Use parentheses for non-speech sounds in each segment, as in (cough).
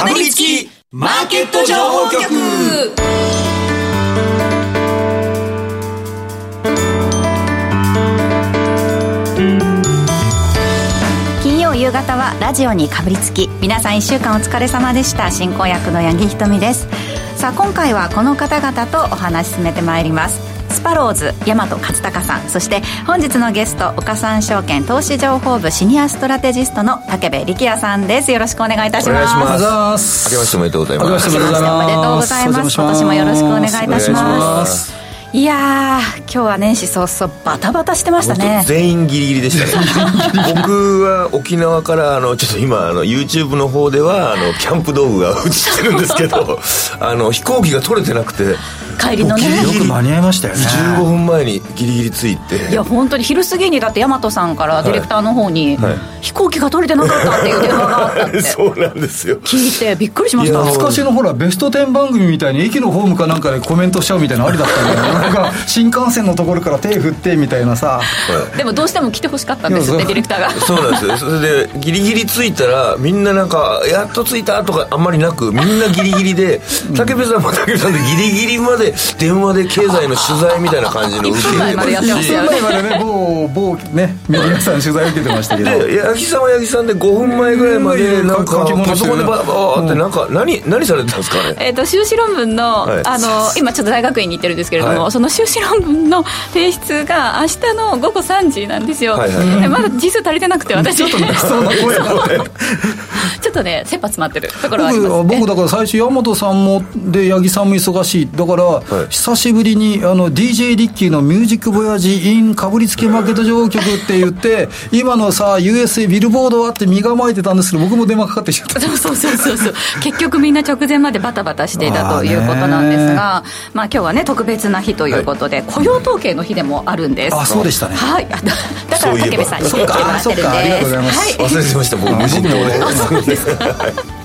かぶりつきマーケット情報局。金曜夕方はラジオにかぶりつき。皆さん1週間お疲れ様でした。進行役の八木ひとみです。さあ今回はこの方々とお話進めてまいります。スパローズ大和勝孝さんそして本日のゲスト岡三証券投資情報部シニアストラテジストの武部力也さんです。よろしくお願いいたします。お願いします。明けましておめでとうございます。明けましておめでとうございます。今年もよろしくお願いいたします。いや今日は年始早々バタバタしてましたね。全員ギリギリでしたね。(laughs) 僕は沖縄からあのちょっと今あの YouTube の方ではあのキャンプ道具が (laughs) 映ってるんですけどあの飛行機が取れてなくて帰りのね。よく間に合いましたよね。15分前にギリギリ着いて。いや本当に昼過ぎにだって大和さんからディレクターの方に、はい。はい、飛行機が取れてなかったっていう電話があったって (laughs) そうなんですよ。聞いてびっくりしました。懐かしのほらベスト10番組みたいに駅のホームかなんかでコメントしちゃうみたいなありだったんだよ (laughs) なんか新幹線のところから手振ってみたいなさ、はい、でもどうしても来てほしかったんですってディレクターが。そうなんですよ。それでギリギリ着いたらみんななんかやっと着いたとかあんまりなくみんなギリギリで (laughs) 武部さんも武部さんでギリギリまで電話で経済の取材みたいな感じの受けてまし。1分前までね某某ねメディアさん取材受けてましたけど。で八木さんは八木さんで5分前ぐらいまでなんかパソコンでバーバーってなんか何何されてたんですかね？えっと修士論文のあの今ちょっと大学院に行ってるんですけれどもその修士論文の提出が明日の午後3時なんですよ。まだ字数足りてなくて私。ちょっと泣きそう。な声がちょっとね切羽詰まってるところはあります僕だから最初山本さんもで八木さんも忙しい。だから久しぶりにあの DJ リッキーの「ミュージックボヤジインかぶりつきマーケット情報局」って言って今のさ USA ビルボードはって身構えてたんですけど僕も電話かかってきちゃった。そうそうそうそうそう。結局みんな直前までバタバタしていたということなんですがまあ今日はね特別な日ということで、はい、雇用統計の日でもあるんです。あそうでしたね。はい。だから武部さんに来てもらってるんで。すありがとうございます、はい、忘れてました。僕無人島でそうですか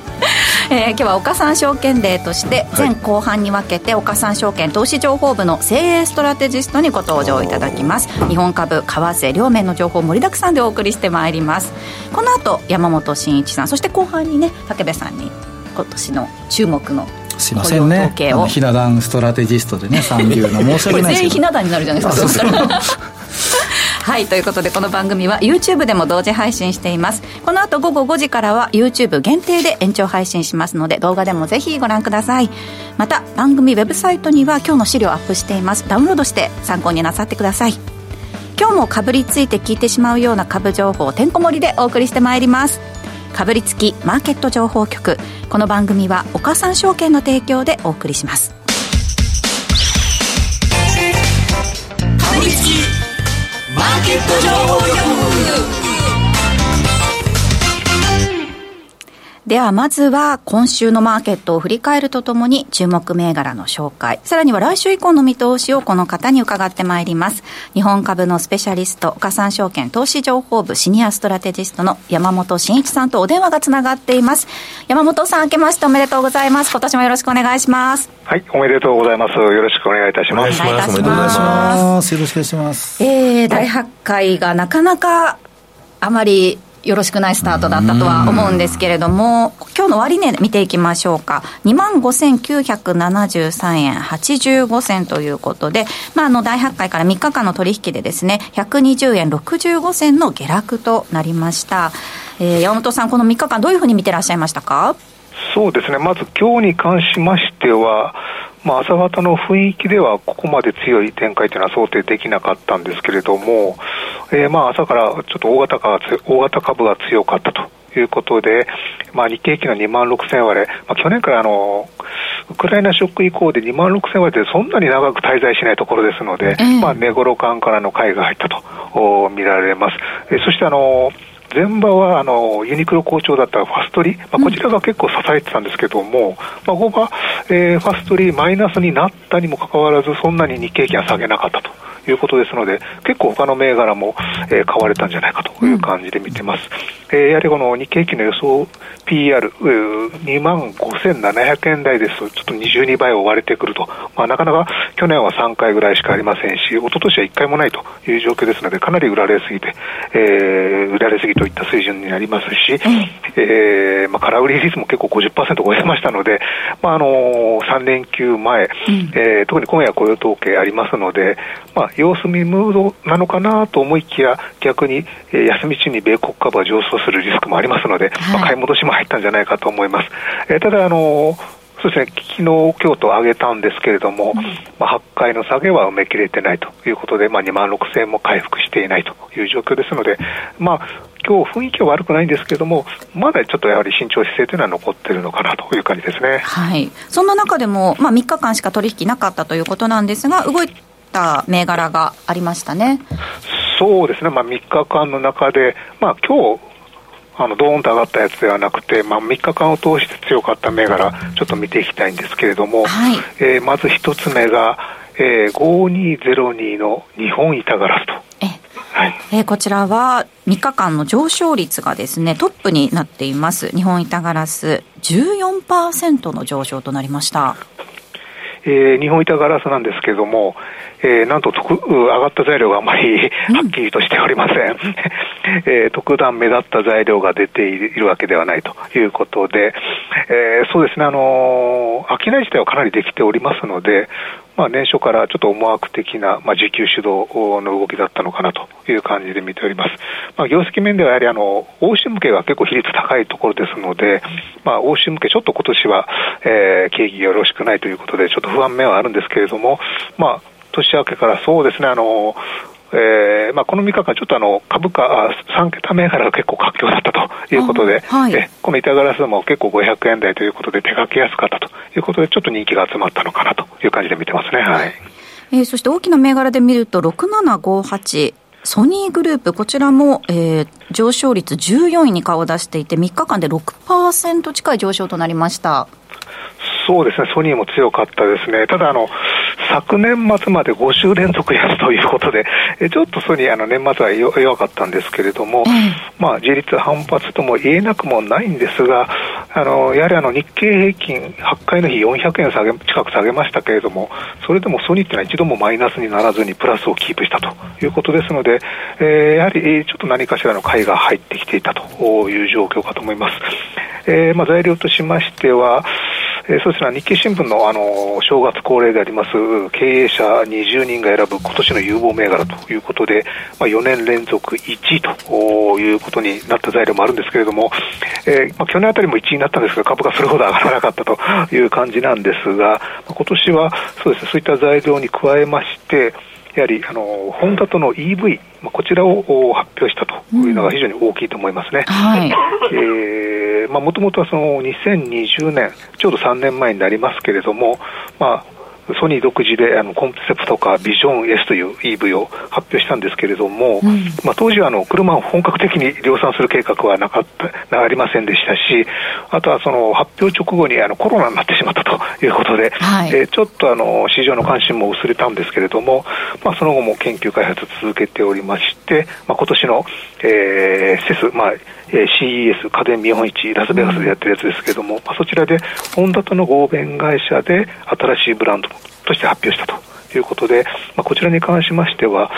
えー、今日は岡三証券デーとして前後半に分けて岡三証券投資情報部の精鋭ストラテジストにご登場いただきます。日本株為替両面の情報盛りだくさんでお送りしてまいります。この後山本慎一さんそして後半にね武部さんに今年の注目のすいませんね。ひな壇ストラテジストでね三流の申し訳ないです (laughs) 全員ひな壇になるじゃないですかはいということでこの番組は YouTube でも同時配信しています。この後午後5時からは YouTube 限定で延長配信しますので動画でもぜひご覧ください。また番組ウェブサイトには今日の資料アップしています。ダウンロードして参考になさってください。今日もかぶりついて聞いてしまうような株情報をてんこ盛りでお送りしてまいります。かぶりつきマーケット情報局。この番組は岡三証券の提供でお送りします。マーではまずは今週のマーケットを振り返るとともに注目銘柄の紹介。さらには来週以降の見通しをこの方に伺ってまいります。日本株のスペシャリスト岡三証券投資情報部シニアストラテジストの山本慎一さんとお電話がつながっています。山本さん明けましておめでとうございます。今年もよろしくお願いします。はいおめでとうございます。よろしくお願いいたします。お願いいたします。よろしくお願いします。えー、大発会がなかなかあまりよろしくないスタートだったとは思うんですけれども、今日の終値見ていきましょうか。25,973円85銭ということで、まあ、あの、大発会から3日間の取引でですね、120円65銭の下落となりました。えー、山本さん、この3日間どういうふうに見てらっしゃいましたか？そうですね、まず今日に関しましては、まあ、朝方の雰囲気ではここまで強い展開というのは想定できなかったんですけれども、えー、まあ朝からちょっと大型が大型株が強かったということで、まあ、日経平均の2万6000割れ、まあ、去年からあのウクライナショック以降で2万6000割れでそんなに長く滞在しないところですので、えー、まあ、寝頃感からの買いが入ったと見られます。えー、そしてあの前場はあのユニクロ好調だったファストリー、まあ、こちらが結構支えてたんですけども、うん、まあ、ここが、えー、ファストリーマイナスになったにもかかわらず、そんなに日経平均は下げなかったと。いうことですので、結構他の銘柄も、えー、買われたんじゃないかという感じで見てます。うん、えー、やはりこの日経平均の予想 PR2 万5700円台です。と、ちょっと22倍を割れてくると、まあ、なかなか去年は3回ぐらいしかありませんし、一昨年は1回もないという状況ですので、かなり売られすぎて、えー、売られすぎといった水準になりますし、えーまあ、空売り率も結構50%超えましたので、まああのー、3連休前、うん、えー、特に今夜雇用統計ありますので、まあ、様子見ムードなのかなと思いきや、逆に、えー、休み中に米国株は上昇するリスクもありますので、はい、まあ、買い戻しも入ったんじゃないかと思います。えー、ただ、あのーそうですね、昨日、今日と上げたんですけれども、うん、まあ、8回の下げは埋め切れてないということで、まあ、2万6000円も回復していないという状況ですので、まあ、今日雰囲気は悪くないんですけれども、まだちょっとやはり慎重姿勢というのは残っているのかなという感じですね。はい。そんな中でも、まあ、3日間しか取引なかったということなんですが、動いた銘柄がありましたね。そうですね、まあ、3日間の中で、まあ今日あのドーンと上がったやつではなくて、まあ、3日間を通して強かった銘柄、ちょっと見ていきたいんですけれども、はい、えー、まず一つ目が、えー、5202の日本板ガラスと。はい、えー、こちらは3日間の上昇率がですねトップになっています。日本板ガラス14%の上昇となりました、えー、日本板ガラスなんですけれども、えー、なんと特上がった材料があまり (laughs) はっきりとしておりません、うん、えー、特段目立った材料が出ているわけではないということで、えー、そうですね、あのー、商い自体はかなりできておりますので、まあ、年初からちょっと思惑的な、まあ、需給主導の動きだったのかなという感じで見ております。まあ、業績面ではやはりあの、欧州向けが結構比率高いところですので、まあ、欧州向けちょっと今年は、えー、景気がよろしくないということで、ちょっと不安面はあるんですけれども、まあ、年明けからそうですね、あの、えーまあ、この3日間、ちょっとあの株価、3桁銘柄が結構活況だったということで、はい、えこの板ガラスも結構500円台ということで、手がけやすかったということで、ちょっと人気が集まったのかなという感じで見てますね。はいえー、そして大きな銘柄で見ると、6758、ソニーグループ、こちらも、えー、上昇率14位に顔を出していて、3日間で6%近い上昇となりました。そうですね、ソニーも強かったですね。ただ、あの、昨年末まで5週連続安ということで、ちょっとソニー、あの、年末は弱かったんですけれども、うん、まあ、自立反発とも言えなくもないんですが、あの、やはりあの、日経平均、8回の日400円下げ、近く下げましたけれども、それでもソニーっていうのは一度もマイナスにならずにプラスをキープしたということですので、えー、やはりちょっと何かしらの買いが入ってきていたという状況かと思います。えー、まあ、材料としましては、えー、そうですね、日経新聞のあの正月恒例であります経営者20人が選ぶ今年の有望銘柄ということで、まあ、4年連続1位ということになった材料もあるんですけれども、えーまあ、去年あたりも1位になったんですが、株価それほど上がらなかったという感じなんですが、今年はそうですね、そういった材料に加えまして、やはりあのホンダとの EV、まあ、こちらを発表したというのが非常に大きいと思いますね。はいえーまあ、もともとはその2020年、ちょうど3年前になりますけれども、まあ、ソニー独自であのコンセプトカービジョン S という EV を発表したんですけれども、うん、まあ、当時はあの車を本格的に量産する計画はなかったありませんでしたし、あとはその発表直後にあのコロナになってしまったということで、はい、えー、ちょっとあの市場の関心も薄れたんですけれども、まあ、その後も研究開発続けておりまして、まあ、今年の、えー、セス、まあえー、CES 家電見本市ラスベガスでやってるやつですけれども、まあ、そちらでホンダとの合弁会社で新しいブランドとして発表したと。いうことで、まあ、こちらに関しましては、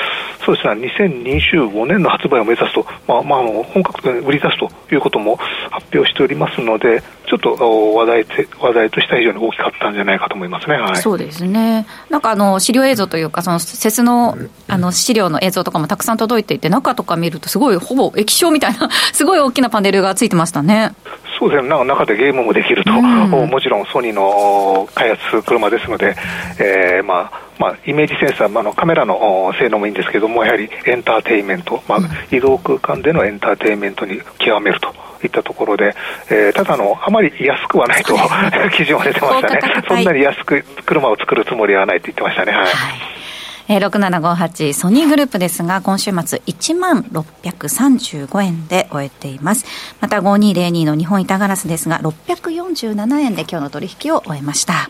そうですね、2025年の発売を目指すと、まあ、まあ、本格的に売り出すということも発表しておりますので、ちょっと話題話題としては非常に大きかったんじゃないかと思いますね、はい、そうですね、なんかあの資料映像というか、その施設のあの資料の映像とかもたくさん届いていて、中とか見ると、すごいほぼ液晶みたいな、(laughs) すごい大きなパネルがついてましたね。そうですね、中でゲームもできると、うん、もちろんソニーの開発する車ですので、えーまあまあ、イメージセンサー、まあ、のカメラの性能もいいんですけども、やはりエンターテインメント、まあ、移動空間でのエンターテインメントに極めると。いったところで、えー、ただの、あまり安くはないと、(laughs) 基準は出てましたね。そんなに安く車を作るつもりはないと言ってましたね。はい、はいえー、6758ソニーグループですが、今週末1万635円で終えています。また5202の日本板ガラスですが、647円で今日の取引を終えました。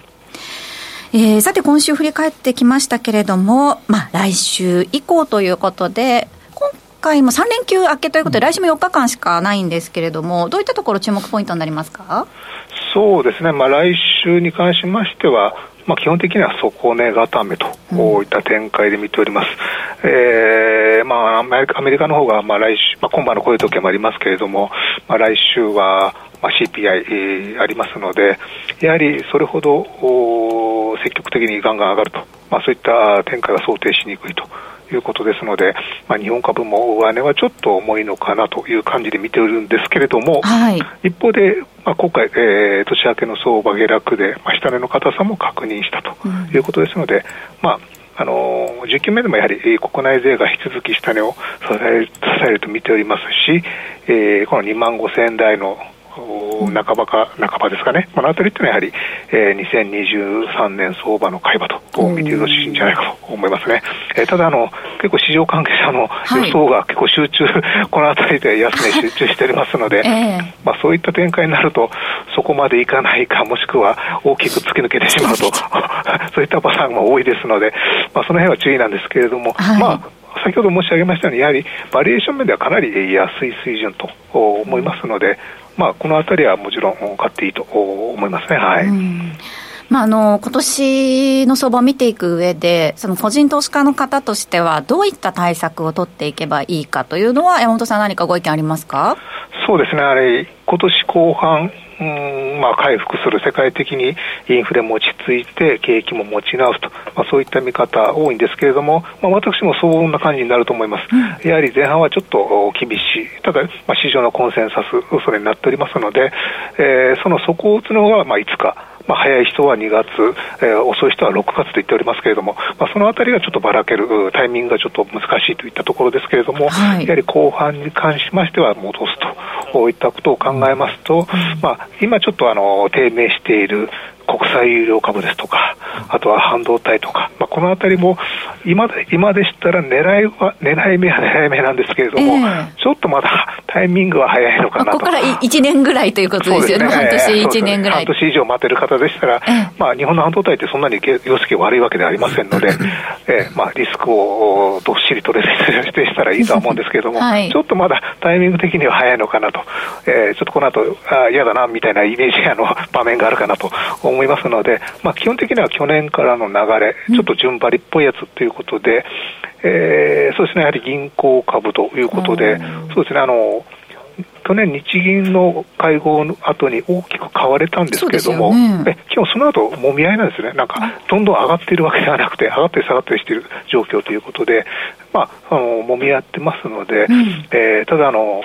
えー、さて今週振り返ってきましたけれども、まあ来週以降ということで、今開も3連休明けということで、来週も4日間しかないんですけれども、どういったところ、注目ポイントになりますか？そうですね、まあ、来週に関しましては、まあ、基本的には底値固めといった展開で見ております。うん、えー、まあ、アメリカの方が、まあ、来週、まあ、今晩のこういう時もありますけれども、まあ、来週は、まあ、CPI、えー、ありますので、やはりそれほど積極的にガンガン上がると、まあ、そういった展開は想定しにくいということですので、まあ、日本株も上値はちょっと重いのかなという感じで見ているんですけれども、はい、一方で、まあ、今回、えー、年明けの相場下落で、まあ、下値の硬さも確認したということですので、うん、まああの10期目でもやはり国内税が引き続き下値を支え支えると見ておりますし、えー、この2万5000円台の半ばか、半ばですかね、このあたりっていうのはやはり、えー、2023年相場の買い場と見てよろしいんじゃないかと思いますね。えー、ただあの、結構市場関係者の予想が結構集中、はい、このあたりで安値集中しておりますので、(laughs) えー、まあ、そういった展開になると、そこまでいかないか、もしくは大きく突き抜けてしまうと、(laughs) そういったパターンが多いですので、まあ、その辺は注意なんですけれども、はい、まあ、先ほど申し上げましたように、やはりバリエーション面ではかなり安い水準と思いますので、まあ、このあたりはもちろん買っていいと思いますね。はい。まあ、あの今年の相場を見ていく上で、その個人投資家の方としては、どういった対策を取っていけばいいかというのは、山本さん、何かご意見ありますか？そうですね、あれ、今年後半、うんまあ、回復する、世界的にインフレも落ち着いて、景気も持ち直すと、まあ、そういった見方多いんですけれども、まあ、私もそんな感じになると思います。うん、やはり前半はちょっと厳しい、ただ、まあ、市場のコンセンサス、それになっておりますので、えー、その底を打つのが、まあ、いつか。まあ、早い人は2月、えー、遅い人は6月と言っておりますけれども、まあ、そのあたりがちょっとばらける、タイミングがちょっと難しいといったところですけれども、はい、やはり後半に関しましては戻すと。こういったことを考えますと、うん、まあ、今ちょっとあの低迷している国際有料株ですとか、あとは半導体とか、まあ、このあたりも今で今でしたら狙いは、狙い目は狙い目なんですけれども、えー、ちょっとまだタイミングは早いのかなと。ここから1年ぐらいということですよね、ね半年、1年ぐらい。半年以上待てる方でしたら、えー、まあ、日本の半導体ってそんなに業績悪いわけではありませんので、えーまあ、リスクをどっしり取れるでしたらいいとは思うんですけれども、はい、ちょっとまだタイミング的には早いのかなと、えー、ちょっとこの後あ嫌だなみたいなイメージあの場面があるかなと思いますので、まあ、基本的には去年からの流れ、ちょっと順張りっぽいやつということで、えー、そうですね、やはり銀行株ということで、そうですね、あの、去年日銀の会合の後に大きく買われたんですけれども、ね、今日その後もみ合いなんですね、なんかどんどん上がっているわけではなくて、上がったり下がったりしている状況ということで、まあ、あのもみ合ってますので、うん、えー、ただあの、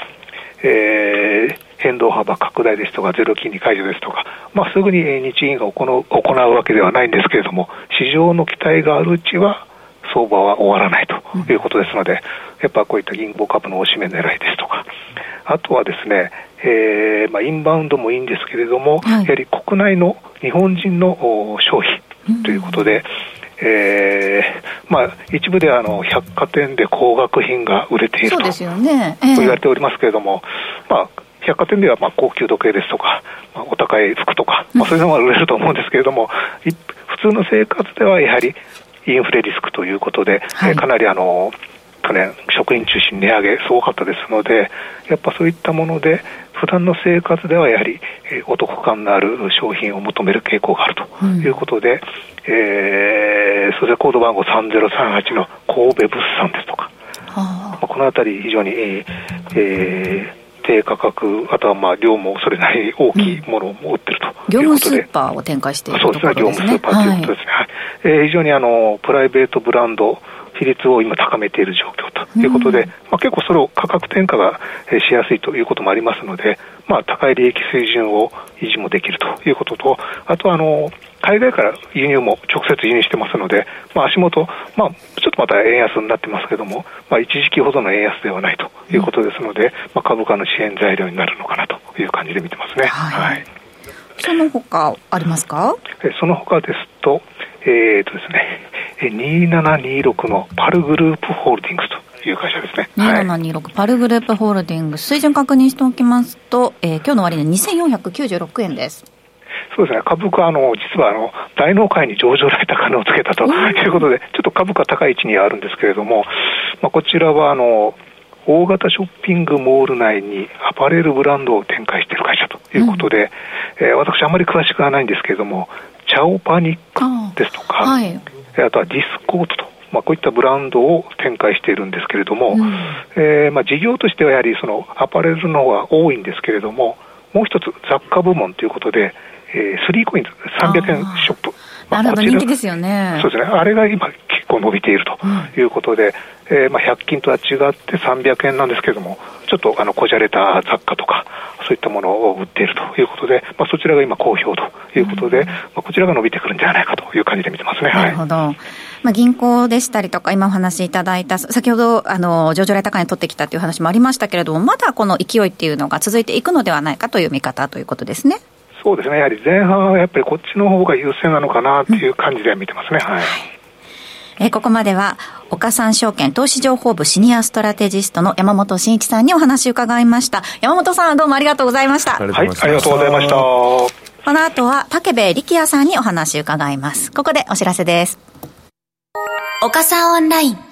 えー、変動幅拡大ですとか、ゼロ金利解除ですとか、まあ、すぐに日銀が行う行うわけではないんですけれども、市場の期待があるうちは、相場は終わらないということですので、やっぱこういった銀行株のおしめ狙いですとか、あとはですね、えーまあ、インバウンドもいいんですけれども、はい、やはり国内の日本人の消費ということで、うんえーまあ、一部であの百貨店で高額品が売れていると,、ね。えー、と言われておりますけれども、まあ、百貨店ではまあ高級時計ですとか、まあ、お高い服とか、まあ、そういうのが売れると思うんですけれども、普通の生活ではやはりインフレリスクということで、はい、かなりあの去年、食品中心値上げすごかったですので、やっぱそういったもので、普段の生活ではやはり、えー、お得感のある商品を求める傾向があるということで、うん、えー、それコード番号3038の神戸物産ですとか、はあ、このあたり非常に、えー、低価格、あとはまあ量もそれなりに大きいものを売ってると業務スーパーを展開しているところですね。そうですね、業務スーパーということですね。はい、えー、非常にあのプライベートブランド、比率を今高めている状況ということで、うん、まあ、結構それを価格転嫁がしやすいということもありますので、まあ、高い利益水準を維持もできるということと、あとあの、海外から輸入も直接輸入してますので、まあ、足元、まあ、ちょっとまた円安になってますけども、まあ、一時期ほどの円安ではないということですので、うん、まあ、株価の支援材料になるのかなという感じで見てますね。はい、はい、その他ありますか？その他ですと、えーとですね、2726のパルグループホールディングスという会社ですね。2726、はい、パルグループホールディングス、水準確認しておきますと、えー、今日の終値2496円です。そうですね、株価、あの実はあの大納会に上場来高値をつけたということで、ちょっと株価高い位置にあるんですけれども、まあ、こちらはあの大型ショッピングモール内にアパレルブランドを展開している会社ということで、うん、えー、私あまり詳しくはないんですけれども、チャオパニックですとか、あ,、はい、あとはディスコートと、まあ、こういったブランドを展開しているんですけれども、うん、えー、まあ、事業としてはやはりそのアパレルの方が多いんですけれども、もう一つ雑貨部門ということで、えー、スリーコインズ300円ショップ。まあ、なるほど、人気ですよね。そうですね。あれが今結構伸びているということで、うん、えー、まあ、100均とは違って300円なんですけれども、ちょっとあのこじゃれた雑貨とか、そういったものを売っているということで、まあ、そちらが今好評ということで、うん、まあ、こちらが伸びてくるんじゃないかという感じで見てますね。なるほど。はいまあ、銀行でしたりとか、今お話しいただいた、先ほど、あの、上場来高値取ってきたという話もありましたけれども、まだこの勢いっていうのが続いていくのではないかという見方ということですね。そうですね、やはり前半はやっぱりこっちの方が優勢なのかなという感じで見てますね。はい、えここまでは、岡三証券投資情報部シニアストラテジストの山本慎一さんにお話を伺いました。山本さん、どうもありがとうございました。はい、ありがとうございました。この後は、竹部力也さんにお話を伺います。ここでお知らせです。岡三オンライン。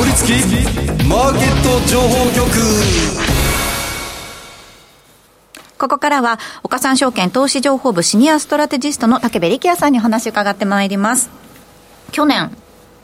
かぶりつきマーケット情報局。ここからは、岡三証券投資情報部シニアストラテジストの竹部力也さんにお話を伺ってまいります。去年、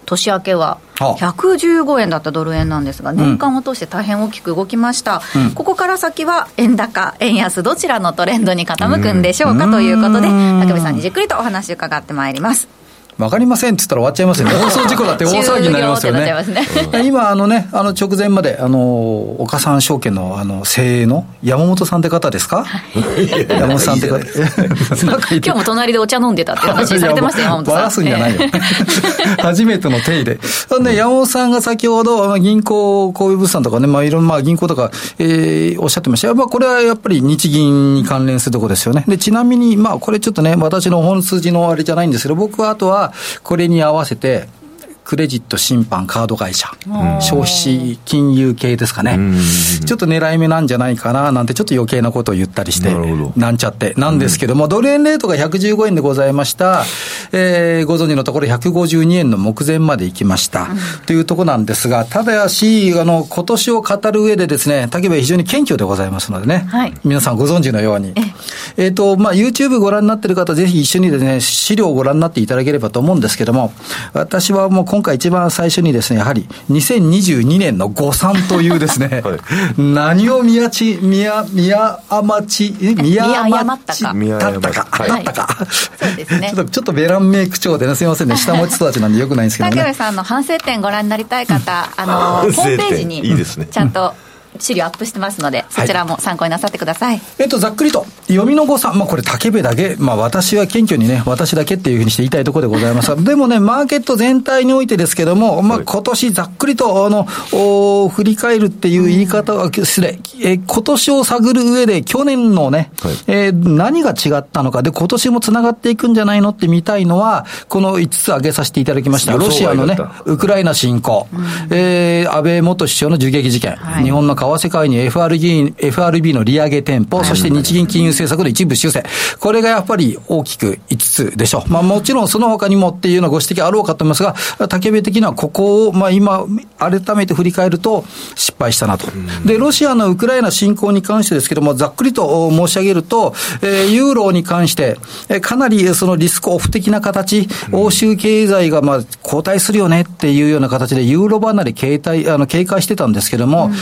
年明けは115円だったドル円なんですが、年間を通して大変大きく動きました、うん、ここから先は円高、円安、どちらのトレンドに傾くんでしょうかということで、竹部さんにじっくりとお話を伺ってまいります。わかりませんって言ったら終わっちゃいますよね。(laughs) 放送事故だって大騒ぎになりますよね。ね今、あのね、あの直前まで、あの、岡三証券の、あの、精鋭の山本さんって方ですか？山本さんって方。(laughs) 今日も隣でお茶飲んでたって話されてました山本さん。バラすんじゃないよ。初めての手入れ。ね、山本さんが先ほど、銀行、こういう物産とかね、まあ、いろんな、まあ、銀行とか、えー、おっしゃってました。まあ、これはやっぱり日銀に関連するところですよね。で、ちなみに、まあ、これちょっとね、私の本筋のあれじゃないんですけど、僕はあとは、これに合わせて、クレジット、審判、カード会社、消費金融系ですかね、ちょっと狙い目なんじゃないかななんて、ちょっと余計なことを言ったりして、なんちゃって、なんですけども、ドル円レートが115円でございました、えー、ご存知のところ、152円の目前まで行きました、というところなんですが、ただし、あの今年を語る上でですね、竹部非常に謙虚でございますのでね、はい、皆さんご存知のように、えっ、ー、と、まあ、YouTube ご覧になっている方、ぜひ一緒にですね、資料をご覧になっていただければと思うんですけども、私はもう今回一番最初にですね、やはり2022年の誤算というですね、(laughs) はい、何を宮地、宮、宮甘地、宮甘地だったか、だったか。そうですね。ちょっと、ちょっとベランメイク調でね、すみませんね、下町育ちなんでよくないんですけどね。竹部さんの反省点ご覧になりたい方、あの、(laughs) ホームページに、ちゃんと、資料アップしてますので、そちらも参考になさってください。はい、えっと、ざっくりと、読みの誤算、まあこれ、竹部だけ、まあ私は謙虚にね、私だけっていうふうにして言いたいところでございます。が、(laughs) でもね、マーケット全体においてですけども、まあ今年ざっくりと、あの、お振り返るっていう言い方は、失礼、えー、今年を探る上で、去年のね、はい、えー、何が違ったのか、で、今年もつながっていくんじゃないのって見たいのは、この5つ挙げさせていただきました。ロシアのね、ウクライナ侵攻、うん、えー、安倍元首相の銃撃事件、はい、日本の為替介入 FR FRB, FRB の利上げ店舗、そして日銀金融政策の一部修正。これがやっぱり大きく5つでしょう。まあもちろんその他にもっていうようなご指摘あろうかと思いますが、竹部的にはここを、まあ今、改めて振り返ると失敗したなと。で、ロシアのウクライナ侵攻に関してですけども、ざっくりと申し上げると、えー、ユーロに関して、えー、かなりそのリスクオフ的な形、欧州経済がまあ後退するよねっていうような形で、ユーロ離れ警戒、あの警戒してたんですけども、うん、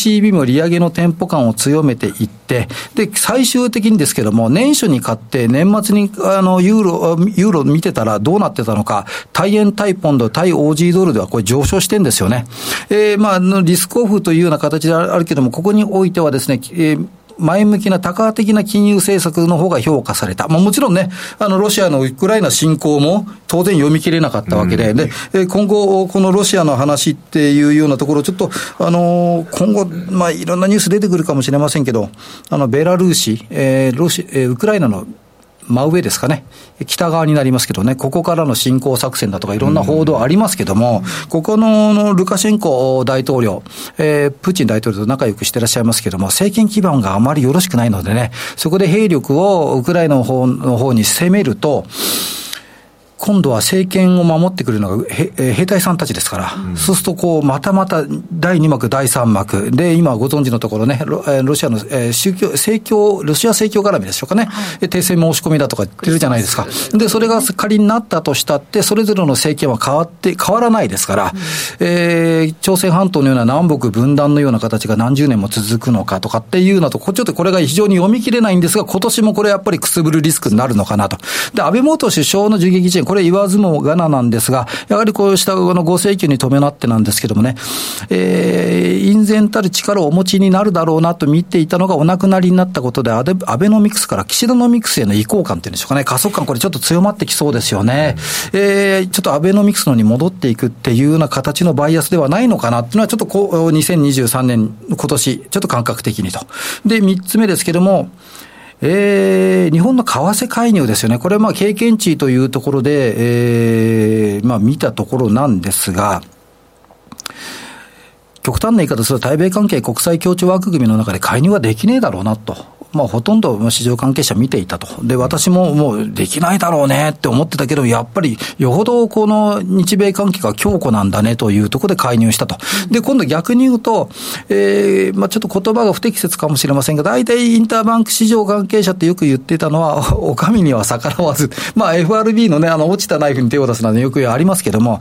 ECB も利上げのテンポ感を強めていって、で、最終的にですけども、年初に買って、年末にあのユーロ、ユーロ見てたらどうなってたのか、対円対ポンド、対 OG ドルではこれ上昇してんですよね。えー、まあ、リスクオフというような形であるけども、ここにおいてはですね、えー前向きな多価的な金融政策の方が評価された。まあ、もちろんね、あの、ロシアのウクライナ侵攻も当然読み切れなかったわけで、うん、で、今後、このロシアの話っていうようなところ、ちょっと、あの、今後、まあ、いろんなニュース出てくるかもしれませんけど、あの、ベラルーシ、えー、ロシ、えー、ウクライナの真上ですかね、北側になりますけどね、ここからの侵攻作戦だとかいろんな報道ありますけども、ここのルカシェンコ大統領、えー、プーチン大統領と仲良くしてらっしゃいますけども、政権基盤があまりよろしくないのでね、そこで兵力をウクライナの方の方に攻めると、今度は政権を守ってくるのが兵隊さんたちですから、うん、そうするとこう、またまた第2幕、第3幕、で、今ご存知のところね、ロロシアの宗教、政教、ロシア正教絡みでしょうかね、はい、停戦申し込みだとか言ってるじゃないですか。で、それが仮になったとしたって、それぞれの政権は変わって、変わらないですから、うん、えー、朝鮮半島のような南北分断のような形が何十年も続くのかとかっていうのと、ちょっとこれが非常に読み切れないんですが、今年もこれやっぱりくすぶるリスクになるのかなと。で、安倍元首相の銃撃事件、これ言わずもがななんですが、やはりこうしたこのご請求に伴ってなんですけどもね、えー、隠然たる力をお持ちになるだろうなと見ていたのがお亡くなりになったことで、アベノミクスから岸田ノミクスへの移行感っていうんでしょうかね、加速感、これちょっと強まってきそうですよね。えー、ちょっとアベノミクスのに戻っていくっていうような形のバイアスではないのかなっていうのは、ちょっとこう、2023年、今年、ちょっと感覚的にと。で、三つ目ですけども、えー、日本の為替介入ですよね。これはまあ経験値というところで、えー、まあ見たところなんですが、極端な言い方すると対米関係国際協調枠組みの中で介入はできねえだろうなと。まあ、ほとんど市場関係者見ていたと。で、私ももうできないだろうねって思ってたけど、やっぱりよほどこの日米関係が強固なんだねというところで介入したと。で、今度逆に言うと、えー、まあちょっと言葉が不適切かもしれませんが、大体インターバンク市場関係者ってよく言ってたのは、(laughs) お上には逆らわず、まあ FRB のね、あの落ちたナイフに手を出すのはよくありますけども、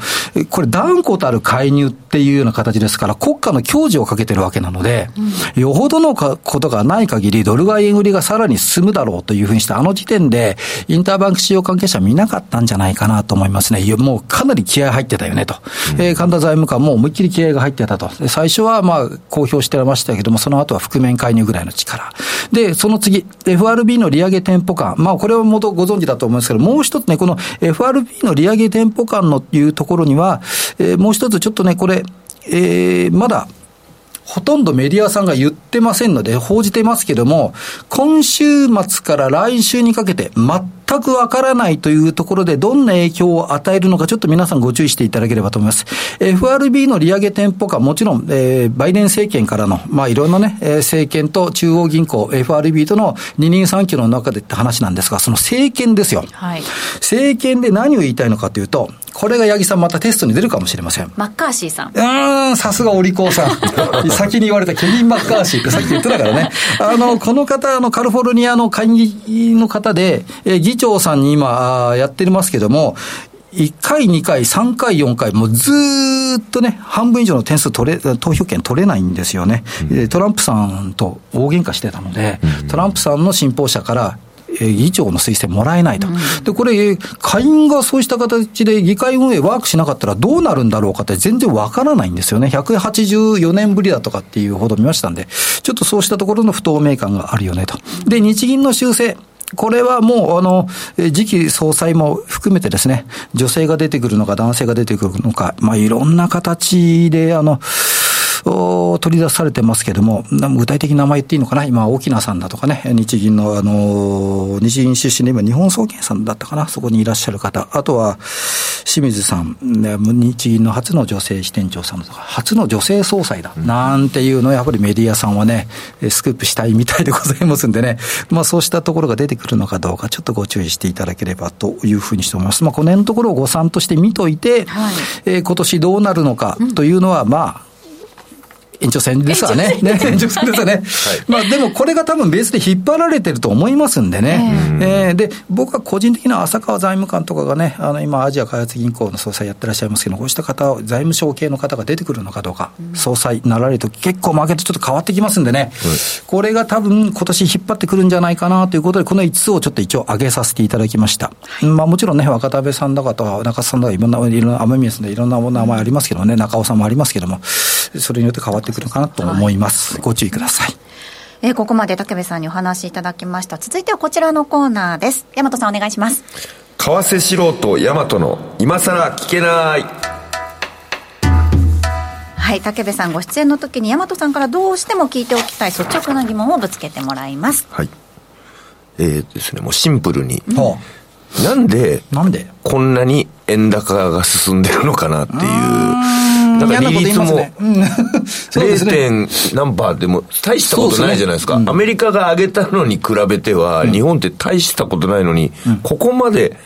これ断固たる介入っていうような形ですから、国家の矜持をかけてるわけなので、よほどのことがない限り、ドル買い円売りがさらに進むだろうというふうにして、あの時点で、インターバンク市場関係者見なかったんじゃないかなと思いますね。もうかなり気合入ってたよねと。うん、えー、神田財務官も思いっきり気合が入ってたと。最初はまあ、公表してましたけども、その後は覆面介入ぐらいの力。で、その次、FRB の利上げ店舗感。まあ、これは元ご存知だと思いますけど、もう一つね、この FRB の利上げ店舗感のいうところには、えー、もう一つちょっとね、これ、えー、まだ、ほとんどメディアさんが言ってませんので、報じてますけども、今週末から来週にかけて、全くわからないというところで、どんな影響を与えるのか、ちょっと皆さんご注意していただければと思います。FRB の利上げ店舗化、もちろん、えー、バイデン政権からの、まあ、いろんなね、えー、政権と中央銀行、FRB との二人三脚の中でって話なんですが、その政権ですよ。はい。政権で何を言いたいのかというと、これが八木さんまたテストに出るかもしれません。マッカーシーさん。うん、さすがお利口さん。(laughs) 先に言われたケビン・マッカーシーってさっき言ってたからね。あの、この方、あの、カリフォルニアの会議の方で、えー、議長さんに今、やってますけども、1回、2回、3回、4回、もうずっとね、半分以上の点数取れ、投票権取れないんですよね。うん、トランプさんと大喧嘩してたので、うん、トランプさんの信奉者から、議長の推薦もらえないと。で、これ、下院がそうした形で議会運営ワークしなかったらどうなるんだろうかって全然わからないんですよね。184年ぶりだとかっていうほど見ましたんで、ちょっとそうしたところの不透明感があるよねと。で、日銀の修正。これはもう、あの、次期総裁も含めてですね、女性が出てくるのか男性が出てくるのか、まあ、いろんな形で、あの、取り出されてますけども、具体的な名前言っていいのかな？今、沖縄さんだとかね、日銀の、あの、日銀出身で今、日本総研さんだったかな？そこにいらっしゃる方。あとは、清水さん、日銀の初の女性支店長さんとか、初の女性総裁だ、なんていうの？をやっぱりメディアさんはね、スクープしたいみたいでございますんでね、まあそうしたところが出てくるのかどうか、ちょっとご注意していただければというふうにして思います。まあこの辺のところを誤算として見といて、はい、えー、今年どうなるのかというのは、まあ、延長戦ですわね。ね延長戦ですわね。はい、まあでもこれが多分ベースで引っ張られてると思いますんでね。えー、えー、で、僕は個人的な浅川財務官とかがね、あの今アジア開発銀行の総裁やってらっしゃいますけど、こうした方、財務省系の方が出てくるのかどうか、うん、総裁なられると結構マーケットちょっと変わってきますんでね。これが多分今年引っ張ってくるんじゃないかなということで、この5つをちょっと一応上げさせていただきました。はい、まあもちろんね、若田部さんだかとか、中津さんだかいろんな、いろんな、雨宮さんでいろんな名前ありますけどね、中尾さんもありますけども、それによって変わってくるかなと思います。はい、ご注意ください。えー、ここまで武部さんにお話しいただきました。続いてはこちらのコーナーです。大和さんお願いします。為替素人大和の今さら聞けないはい武部さんご出演の時に大和さんからどうしても聞いておきたい率直な疑問をぶつけてもらいますはいえー、ですねもうシンプルに、うん、なんでなんで？こんなに円高が進んでるのかなっていうだから利率も、0. 点何パーでも大したことないじゃないですか。アメリカが上げたのに比べては、日本って大したことないのに、ここまで、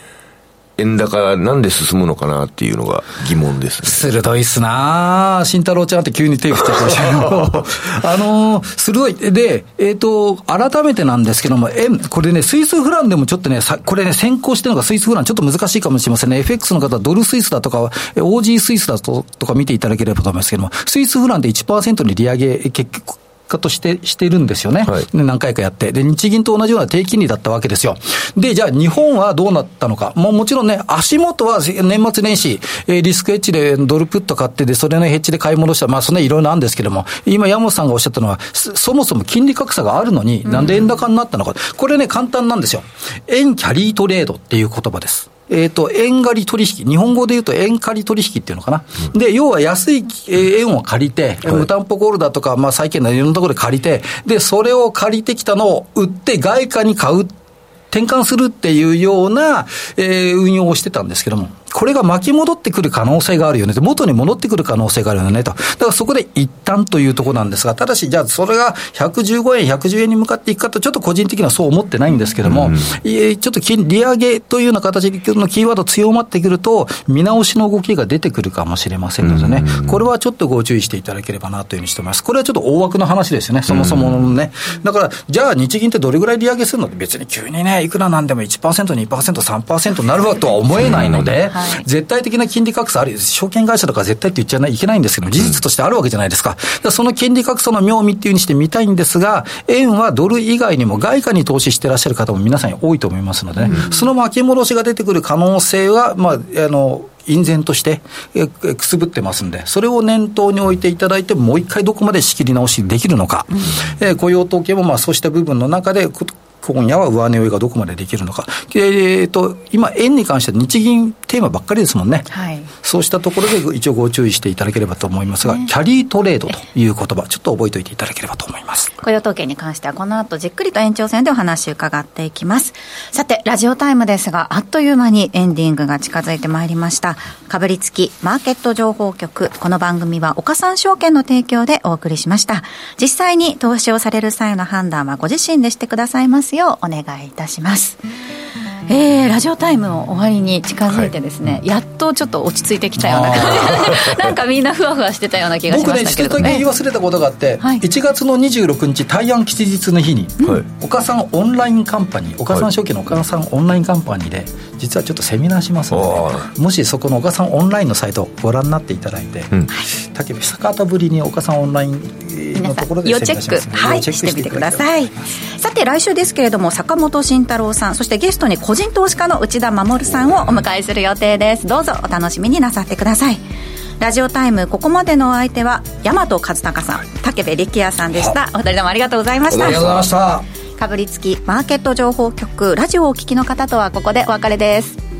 円高なんで進むのかなっていうのが疑問です、ね、鋭いっすな。慎太郎ちゃんって急に手振っちゃましたけど、(laughs) あのー、鋭い。で、えっ、ー、と、改めてなんですけども、円、これね、スイスフランでもちょっとね、さこれね、先行してるのがスイスフラン、ちょっと難しいかもしれませんね。FX の方はドルスイスだとか、OG スイスだととか見ていただければと思いますけども、スイスフランで1%に利上げ、結局、化としてしているんですよね、はい、何回かやって、で日銀と同じような低金利だったわけですよ。で、じゃあ、日本はどうなったのか、もうもちろんね、足元は年末年始、えー、リスクヘッジでドルプット買って、で、それのヘッジで買い戻した、まあ、そんないろいろあるんですけども、今、山本さんがおっしゃったのは、そもそも金利格差があるのに、なんで円高になったのか、これね、簡単なんですよ。円キャリートレードっていう言葉です。えっ、ー、と、円借り取引、日本語で言うと円借り取引っていうのかな。うん、で、要は安い円を借りて、はい、無担保ゴールだとか、まあ債券のいろんなところで借りて、で、それを借りてきたのを売って外貨に買う。転換するっていうような、えー、運用をしてたんですけども。これが巻き戻ってくる可能性があるよねと、元に戻ってくる可能性があるよねと。だからそこで一旦というところなんですが、ただし、じゃあそれが115円、110円に向かっていくかと、ちょっと個人的にはそう思ってないんですけども、うん、ちょっと利上げというような形のキーワード強まってくると、見直しの動きが出てくるかもしれませんのでね、うん、これはちょっとご注意していただければなというふうにしてます。これはちょっと大枠の話ですよね、そもそものね。だから、じゃあ日銀ってどれぐらい利上げするの？って別に急にね、いくらなんでも1%、2%、3%になるわとは思えないので、はい、絶対的なな金利格差ある、証券会社とか絶対って言っちゃいけないんですけど事実としてあるわけじゃないですか。その金利格差の妙味っていうにして見たいんですが、円はドル以外にも外貨に投資してらっしゃる方も皆さん多いと思いますのでね、うん、その巻き戻しが出てくる可能性は、まあ、あの、隠然としてくすぶってますんで、それを念頭に置いていただいて、もう一回どこまで仕切り直しできるのか、うん、えー、雇用統計もまあそうした部分の中で、今夜は上値追いがどこまでできるのか。えー、と、今、円に関しては日銀テーマばっかりですもんね。はい、そうしたところで一応ご注意していただければと思いますが、キャリートレードという言葉、ちょっと覚えておいていただければと思います。雇用統計に関しては、この後じっくりと延長戦でお話伺っていきます。さて、ラジオタイムですが、あっという間にエンディングが近づいてまいりました。かぶりつきマーケット情報局。この番組は岡三証券の提供でお送りしました。実際に投資をされる際の判断はご自身でしてくださいますよ。うお願いいたします。えー、ラジオタイムの終わりに近づいてですね、はい、やっとちょっと落ち着いてきたような感じ。(laughs) なんかみんなふわふわしてたような気がしましたけど、ね、僕ね一つだけ言い忘れたことがあって、はい、1月の26日大安吉日の日に、はい、岡さんオンラインカンパニー岡さん証券の岡さんオンラインカンパニーで実はちょっとセミナーしますので、もしそこの岡さんオンラインのサイトご覧になっていただいて、うん、竹部坂田ぶりに岡さんオンラインのところで要チェック、はい、してみてください。さて来週ですけれども坂本慎太郎さんそしてゲストに個人投資家の内田守さんをお迎えする予定です。どうぞお楽しみになさってください。ラジオタイムここまでのお相手は大和和孝さん武部力也さんでした。お二人ともありがとうございました。ありがとうございました。かぶりつきマーケット情報局ラジオをお聞きの方とはここでお別れです